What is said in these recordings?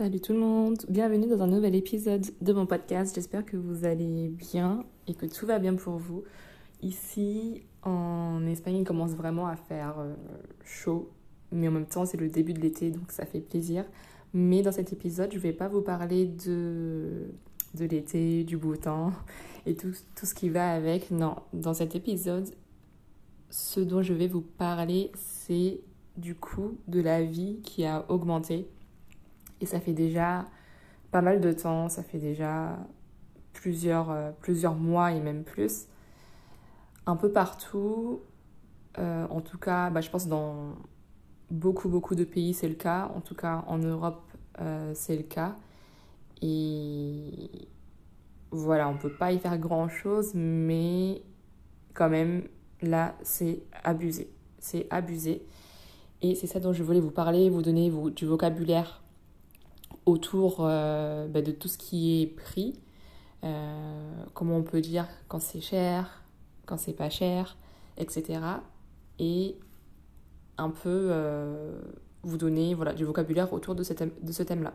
Salut tout le monde, bienvenue dans un nouvel épisode de mon podcast. J'espère que vous allez bien et que tout va bien pour vous. Ici en Espagne, il commence vraiment à faire euh, chaud, mais en même temps c'est le début de l'été donc ça fait plaisir. Mais dans cet épisode, je ne vais pas vous parler de, de l'été, du beau temps et tout, tout ce qui va avec. Non, dans cet épisode, ce dont je vais vous parler, c'est du coût de la vie qui a augmenté et ça fait déjà pas mal de temps, ça fait déjà plusieurs, euh, plusieurs mois et même plus. Un peu partout, euh, en tout cas, bah, je pense dans beaucoup, beaucoup de pays, c'est le cas. En tout cas, en Europe, euh, c'est le cas. Et voilà, on ne peut pas y faire grand-chose, mais quand même, là, c'est abusé. C'est abusé. Et c'est ça dont je voulais vous parler, vous donner du vocabulaire autour euh, bah, de tout ce qui est prix. Euh, comment on peut dire quand c'est cher, quand c'est pas cher, etc. Et un peu euh, vous donner voilà, du vocabulaire autour de ce, thème, de ce thème-là.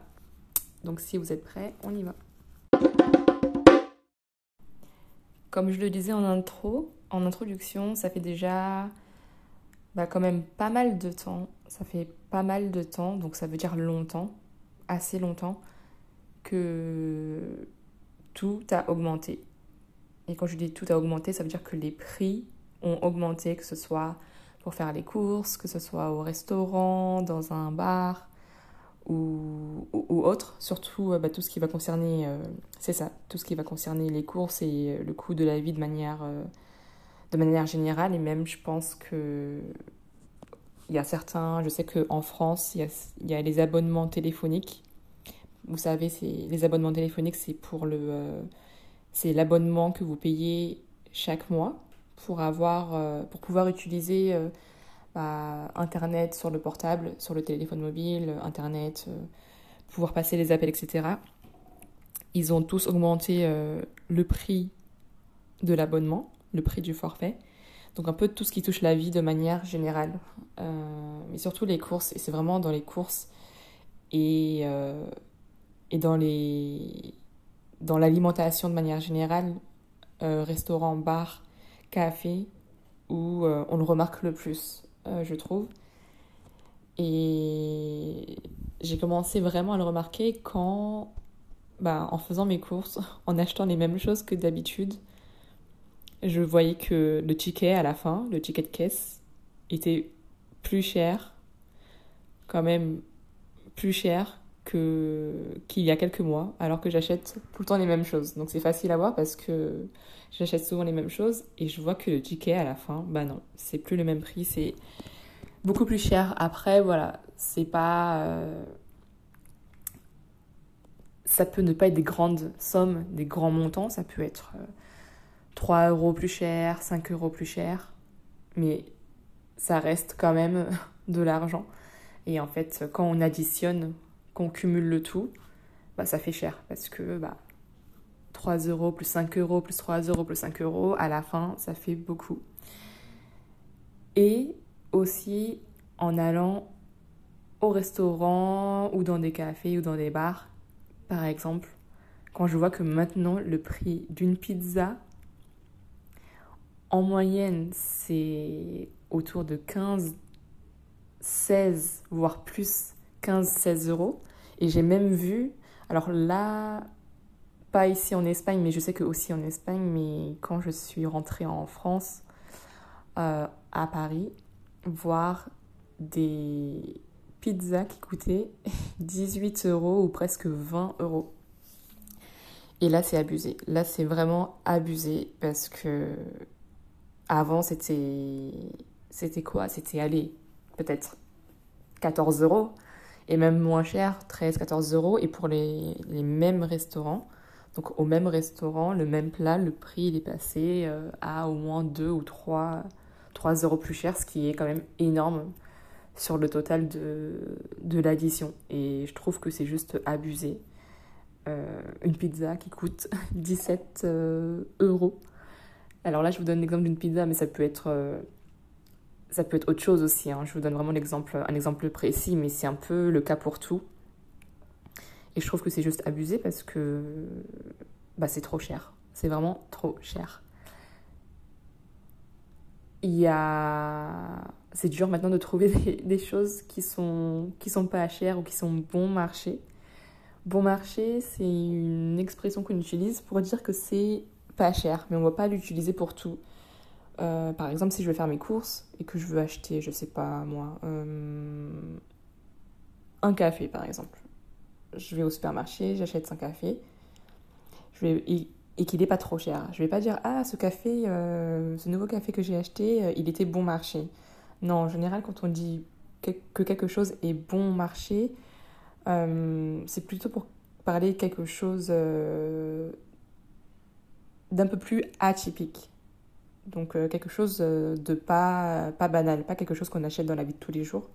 Donc si vous êtes prêts, on y va. Comme je le disais en intro, en introduction, ça fait déjà bah, quand même pas mal de temps. Ça fait pas mal de temps, donc ça veut dire longtemps assez longtemps que tout a augmenté. Et quand je dis tout a augmenté, ça veut dire que les prix ont augmenté, que ce soit pour faire les courses, que ce soit au restaurant, dans un bar ou, ou, autre. Surtout euh, bah, tout ce qui va concerner, euh, c'est ça, tout ce qui va concerner les courses et le coût de la vie de manière, euh, de manière générale. Et même, je pense que il y a certains, je sais qu'en France, il y, a, les abonnements téléphoniques. Vous savez, les abonnements téléphoniques, c'est pour le, euh, c'est l'abonnement que vous payez chaque mois pour avoir, euh, pour pouvoir utiliser euh, bah, Internet sur le portable, sur le téléphone mobile, Internet, pouvoir passer les appels, etc. Ils ont tous augmenté le prix de l'abonnement, le prix du forfait. Donc un peu tout ce qui touche la vie de manière générale. Euh, mais surtout les courses. Et c'est vraiment dans les courses et, euh, et dans les dans l'alimentation de manière générale, euh, restaurant, bar, café, où on le remarque le plus, je trouve. Et j'ai commencé vraiment à le remarquer quand, bah, en faisant mes courses, en achetant les mêmes choses que d'habitude, je voyais que le ticket à la fin, le ticket de caisse, était plus cher, quand même plus cher que qu'il y a quelques mois, alors que j'achète tout le temps les mêmes choses. Donc c'est facile à voir parce que j'achète souvent les mêmes choses et je vois que le ticket à la fin, bah non, c'est plus le même prix, c'est beaucoup plus cher. Après, voilà, c'est pas. Euh, ça peut ne pas être des grandes sommes, des grands montants, ça peut être. Euh, 3 euros plus cher, 5 euros plus cher, mais ça reste quand même de l'argent. Et en fait, quand on additionne, qu'on cumule le tout, bah, ça fait cher parce que bah, 3 euros plus 5 euros plus 3 euros plus 5 euros, à la fin, ça fait beaucoup. Et aussi en allant au restaurant ou dans des cafés ou dans des bars, par exemple, quand je vois que maintenant le prix d'une pizza en moyenne, c'est autour de 15, 16, voire plus 15, 16 euros. Et j'ai même vu, alors là, pas ici en Espagne, mais je sais que aussi en Espagne, mais quand je suis rentrée en France, euh, à Paris, voir des pizzas qui coûtaient 18 euros ou presque 20 euros. Et là, c'est abusé. Là, c'est vraiment abusé parce que avant, c'était. C'était quoi? C'était aller peut-être 14 euros et même moins cher, 13, 14 euros. Et pour les, les, mêmes restaurants, donc au même restaurant, le même plat, le prix il est passé euh, à au moins 2 ou 3, 3 euros plus cher, ce qui est quand même énorme sur le total de, de l'addition. Et je trouve que c'est juste abusé. Euh, une pizza qui coûte 17 euh, euros alors là, je vous donne l'exemple d'une pizza, mais ça peut être, euh, autre chose aussi. Hein. Je vous donne vraiment un exemple précis, mais c'est un peu le cas pour tout. Et je trouve que c'est juste abusé parce que bah, c'est trop cher. C'est vraiment trop cher. Il y a... C'est dur maintenant de trouver des, choses qui sont, qui sont pas chères ou qui sont bon marché. Bon marché, c'est une expression qu'on utilise pour dire que c'est pas cher, mais on va pas l'utiliser pour tout. Euh, par exemple, si je vais faire mes courses et que je veux acheter, je sais pas moi, euh, un café par exemple. Je vais au supermarché, j'achète un café. Et, qu'il n'est pas trop cher. Je vais pas dire ah ce café, euh, ce nouveau café que j'ai acheté, il était bon marché. Non, en général quand on dit que quelque chose est bon marché, c'est plutôt pour parler quelque chose d'un peu plus atypique. Donc euh, quelque chose euh, de pas, pas banal, pas quelque chose qu'on achète dans la vie de tous les jours.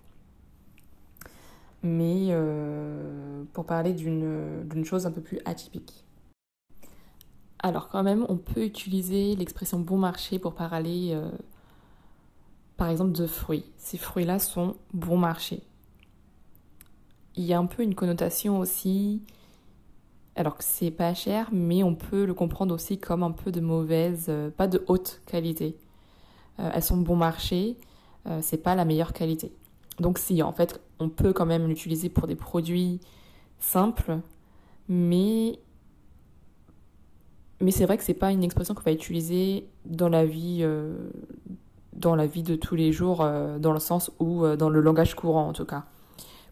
Mais euh, pour parler d'une chose un peu plus atypique. Alors quand même, on peut utiliser l'expression bon marché pour parler, par exemple, de fruits. Ces fruits-là sont bon marché. Il y a un peu une connotation aussi alors que c'est pas cher, mais on peut le comprendre aussi comme un peu de mauvaise, euh, pas de haute qualité. Euh, elles sont bon marché, euh, c'est pas la meilleure qualité. Donc si, en fait, on peut quand même l'utiliser pour des produits simples, mais mais c'est vrai que c'est pas une expression qu'on va utiliser dans la vie dans la vie de tous les jours dans le sens où dans le langage courant en tout cas.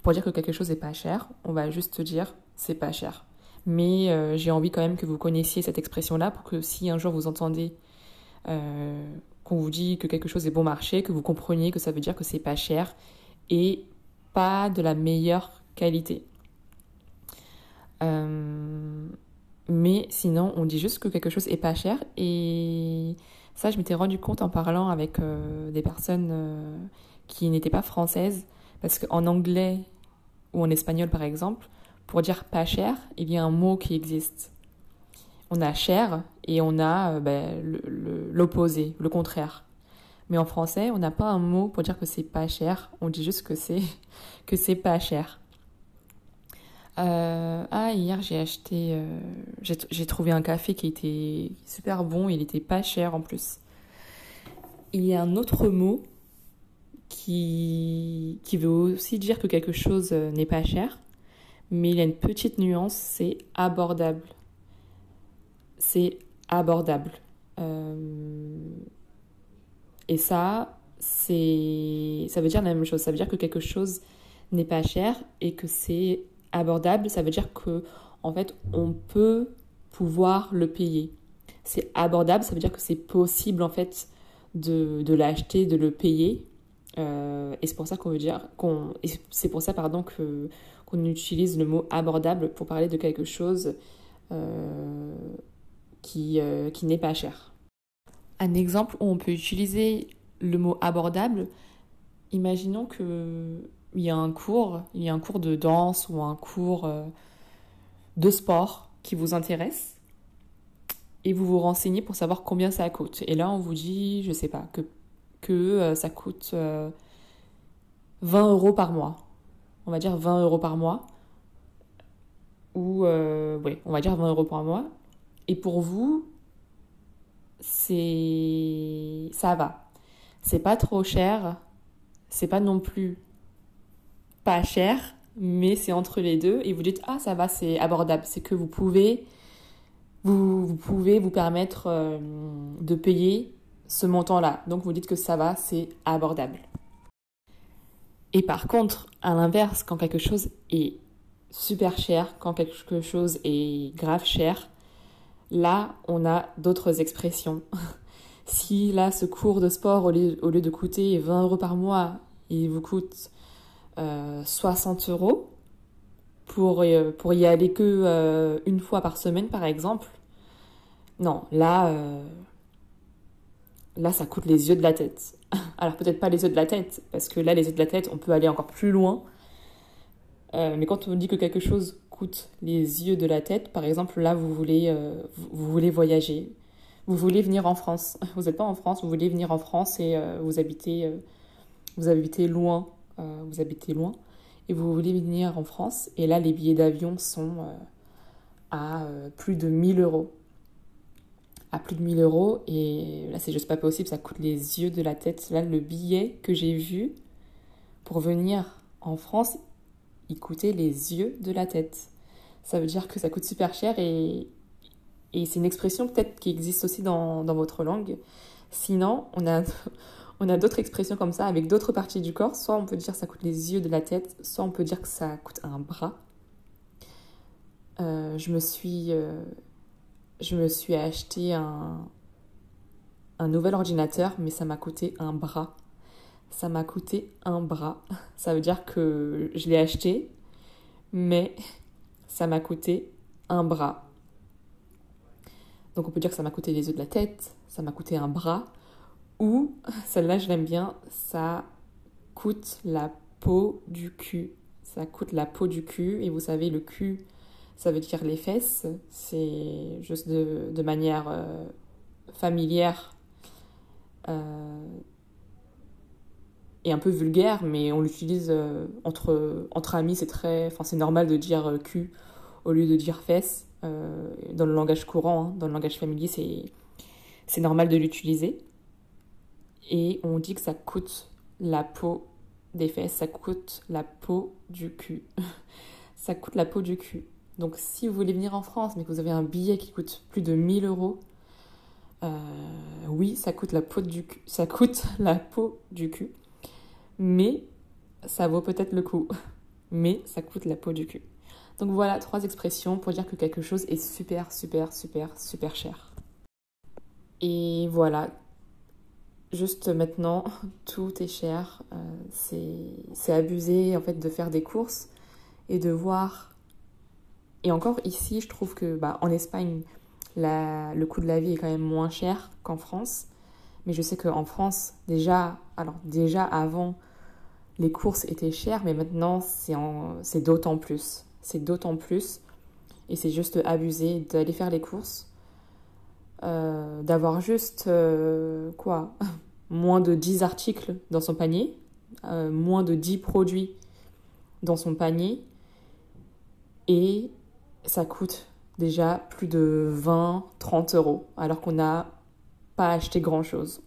Pour dire que quelque chose n'est pas cher, on va juste dire c'est pas cher mais euh, j'ai envie quand même que vous connaissiez cette expression-là pour que si un jour vous entendez euh, qu'on vous dit que quelque chose est bon marché, que vous compreniez que ça veut dire que c'est pas cher et pas de la meilleure qualité. Euh, mais sinon, on dit juste que quelque chose est pas cher et ça, je m'étais rendu compte en parlant avec des personnes qui n'étaient pas françaises parce qu'en anglais ou en espagnol par exemple, pour dire pas cher, il y a un mot qui existe. On a cher et on a euh, ben, l'opposé, le, contraire. Mais en français, on n'a pas un mot pour dire que c'est pas cher. On dit juste que c'est que c'est pas cher. Euh, ah, hier j'ai acheté, euh, j'ai trouvé un café qui était super bon. Il était pas cher en plus. Il y a un autre mot qui qui veut aussi dire que quelque chose n'est pas cher mais il y a une petite nuance, c'est abordable. C'est abordable. Euh, et ça, c'est, ça veut dire la même chose. Ça veut dire que quelque chose n'est pas cher et que c'est abordable. Ça veut dire que, en fait, on peut pouvoir le payer. C'est abordable, ça veut dire que c'est possible, en fait, de, de l'acheter, de le payer. Euh, et c'est pour ça qu'on veut dire qu'on, c'est pour ça, pardon, que qu'on utilise le mot abordable pour parler de quelque chose euh, qui, euh, qui n'est pas cher. Un exemple où on peut utiliser le mot abordable, imaginons qu'il y a un cours, il y a un cours de danse ou un cours de sport qui vous intéresse et vous vous renseignez pour savoir combien ça coûte. Et là, on vous dit, je sais pas, que, que ça coûte 20 euros par mois on va dire 20 euros par mois. Ou, euh, oui, on va dire 20 euros par mois. Et pour vous, c'est. Ça va. C'est pas trop cher. C'est pas non plus pas cher, mais c'est entre les deux. Et vous dites, ah, ça va, c'est abordable. C'est que vous pouvez. Vous, vous pouvez vous permettre euh, de payer ce montant-là. Donc vous dites que ça va, c'est abordable. Et par contre, à l'inverse, quand quelque chose est super cher, quand quelque chose est grave cher, là, on a d'autres expressions. si là, ce cours de sport, au lieu, de coûter 20 euros par mois, il vous coûte 60 euh, euros pour, euh, pour y aller que euh, une fois par semaine, par exemple, non, là, là, ça coûte les yeux de la tête. Alors peut-être pas les yeux de la tête, parce que là, les yeux de la tête, on peut aller encore plus loin. Euh, mais quand on dit que quelque chose coûte les yeux de la tête, par exemple, là, vous voulez, euh, vous, voulez voyager, vous voulez venir en France. Vous n'êtes pas en France, vous voulez venir en France et euh, vous habitez, vous habitez loin, vous habitez loin. et vous voulez venir en France, et là les billets d'avion sont à plus de 1000 euros. À plus de 1000 euros, et là c'est juste pas possible, ça coûte les yeux de la tête. Là, le billet que j'ai vu pour venir en France, il coûtait les yeux de la tête. Ça veut dire que ça coûte super cher et, et c'est une expression peut-être qui existe aussi dans, dans votre langue. Sinon, on a, on a d'autres expressions comme ça avec d'autres parties du corps. Soit on peut dire que ça coûte les yeux de la tête, soit on peut dire que ça coûte un bras. Euh, je, me suis, euh, je me suis acheté un, nouvel ordinateur, mais ça m'a coûté un bras. Ça m'a coûté un bras. Ça veut dire que je l'ai acheté, mais ça m'a coûté un bras. Donc on peut dire que ça m'a coûté les yeux de la tête, ça m'a coûté un bras, ou, celle-là je l'aime bien, ça coûte la peau du cul. Ça coûte la peau du cul, et vous savez, le cul, ça veut dire les fesses, c'est juste de, manière euh, familière euh, et un peu vulgaire, mais on l'utilise euh, entre, entre amis, c'est très, enfin c'est normal de dire cul au lieu de dire fesses. dans le langage courant, hein. dans le langage familier, c'est, c'est normal de l'utiliser. Et on dit que ça coûte la peau des fesses, ça coûte la peau du cul. ça coûte la peau du cul. Donc si vous voulez venir en France, mais que vous avez un billet qui coûte plus de 1000 euros, euh, oui, ça coûte la peau du cul. Ça coûte la peau du cul. Mais ça vaut peut-être le coup. Mais ça coûte la peau du cul. Donc voilà, trois expressions pour dire que quelque chose est super, super, super, super cher. Et voilà, juste maintenant, tout est cher. Euh, c'est abusé en fait de faire des courses et de voir. Et encore ici, je trouve que bah, en Espagne, le coût de la vie est quand même moins cher qu'en France. Mais je sais qu'en France, déjà, alors déjà avant, les courses étaient chères, mais maintenant c'est d'autant plus. C'est d'autant plus. Et c'est juste abusé d'aller faire les courses euh, d'avoir juste euh, quoi moins de 10 articles dans son panier, euh, moins de 10 produits dans son panier et ça coûte déjà plus de 20, 30 euros alors qu'on n'a pas acheté grand chose.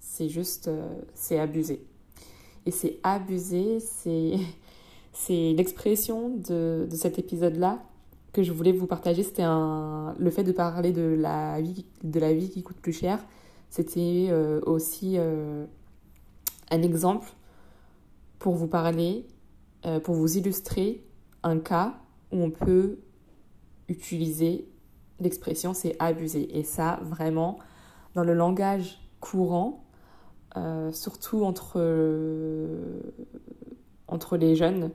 C'est juste, c'est abusé. Et c'est abusé, c'est, c'est l'expression de, de cet épisode-là que je voulais vous partager, c'était un... le fait de parler de la vie, de la vie qui coûte plus cher. C'était euh, aussi euh, un exemple pour vous parler, euh, pour vous illustrer un cas où on peut utiliser l'expression c'est abuser. Et ça, vraiment, dans le langage courant, surtout entre, entre les jeunes,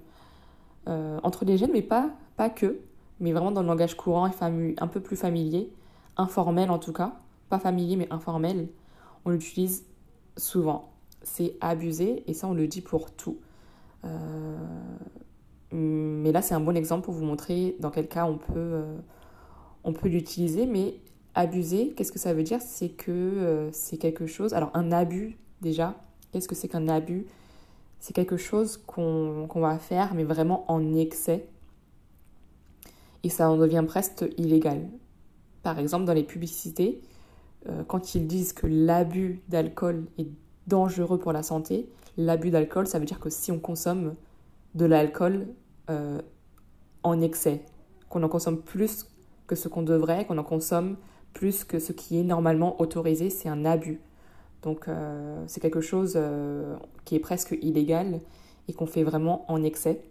entre les jeunes, mais pas, pas que mais vraiment dans le langage courant et un peu plus familier, informel en tout cas, pas familier mais informel, on l'utilise souvent. C'est abusé et ça on le dit pour tout. Euh, mais là c'est un bon exemple pour vous montrer dans quel cas on peut, euh, l'utiliser, mais abuser, qu'est-ce que ça veut dire? C'est que euh, c'est quelque chose, alors un abus déjà, qu'est-ce que c'est qu'un abus? C'est quelque chose qu'on va faire mais vraiment en excès. Et ça en devient presque illégal. Par exemple, dans les publicités, euh, quand ils disent que l'abus d'alcool est dangereux pour la santé, l'abus d'alcool, ça veut dire que si on consomme de l'alcool euh, en excès, qu'on en consomme plus que ce qu'on devrait, qu'on en consomme plus que ce qui est normalement autorisé, c'est un abus. Donc euh, c'est quelque chose qui est presque illégal et qu'on fait vraiment en excès.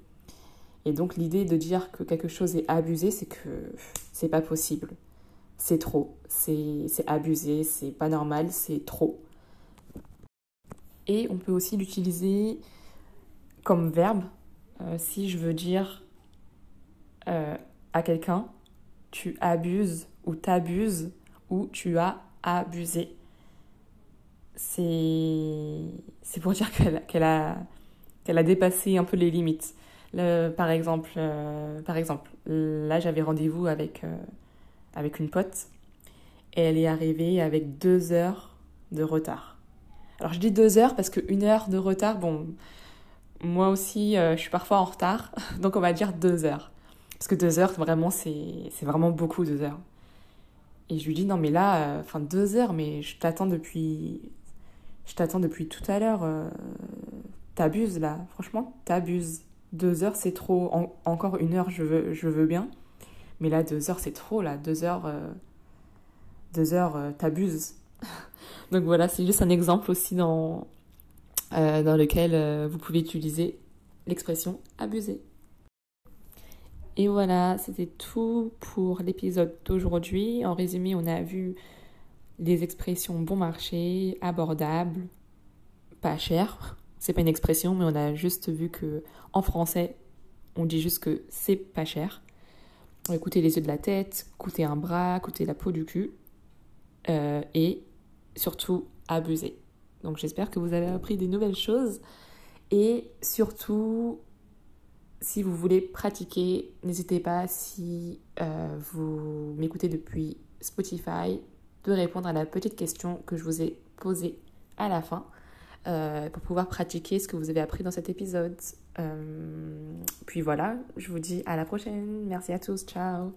Et donc l'idée de dire que quelque chose est abusé, c'est que c'est pas possible. C'est trop. C'est abusé, c'est pas normal, c'est trop. Et on peut aussi l'utiliser comme verbe euh, si je veux dire euh, à quelqu'un tu abuses ou t'abuses ou tu as abusé. C'est pour dire qu'elle a, qu'elle a dépassé un peu les limites par, exemple, euh, par exemple, là j'avais rendez-vous avec, avec une pote et elle est arrivée avec deux heures de retard. Alors je dis deux heures parce qu'une heure de retard, bon, moi aussi, je suis parfois en retard, donc on va dire deux heures. Parce que deux heures, vraiment, c'est vraiment beaucoup, deux heures. Et je lui dis, non, mais là, enfin, deux heures, mais je t'attends depuis. Je t'attends depuis tout à l'heure. t'abuses, là. Franchement, t'abuses. Deux heures, c'est trop. encore une heure, je veux, je veux bien. Mais là, deux heures, c'est trop, là. Deux heures. deux heures, t'abuses. Donc voilà, c'est juste un exemple aussi dans, euh, dans lequel euh, vous pouvez utiliser l'expression abuser. Et voilà, c'était tout pour l'épisode d'aujourd'hui. En résumé, on a vu les expressions bon marché, abordable, pas cher. C'est pas une expression, mais on a juste vu que en français, on dit juste que c'est pas cher. Coûter les yeux de la tête, coûter un bras, coûter la peau du cul. Euh, et surtout abuser. Donc j'espère que vous avez appris des nouvelles choses et surtout si vous voulez pratiquer, n'hésitez pas si euh, vous m'écoutez depuis Spotify de répondre à la petite question que je vous ai posée à la fin euh, pour pouvoir pratiquer ce que vous avez appris dans cet épisode. Euh, puis voilà, je vous dis à la prochaine. Merci à tous, ciao.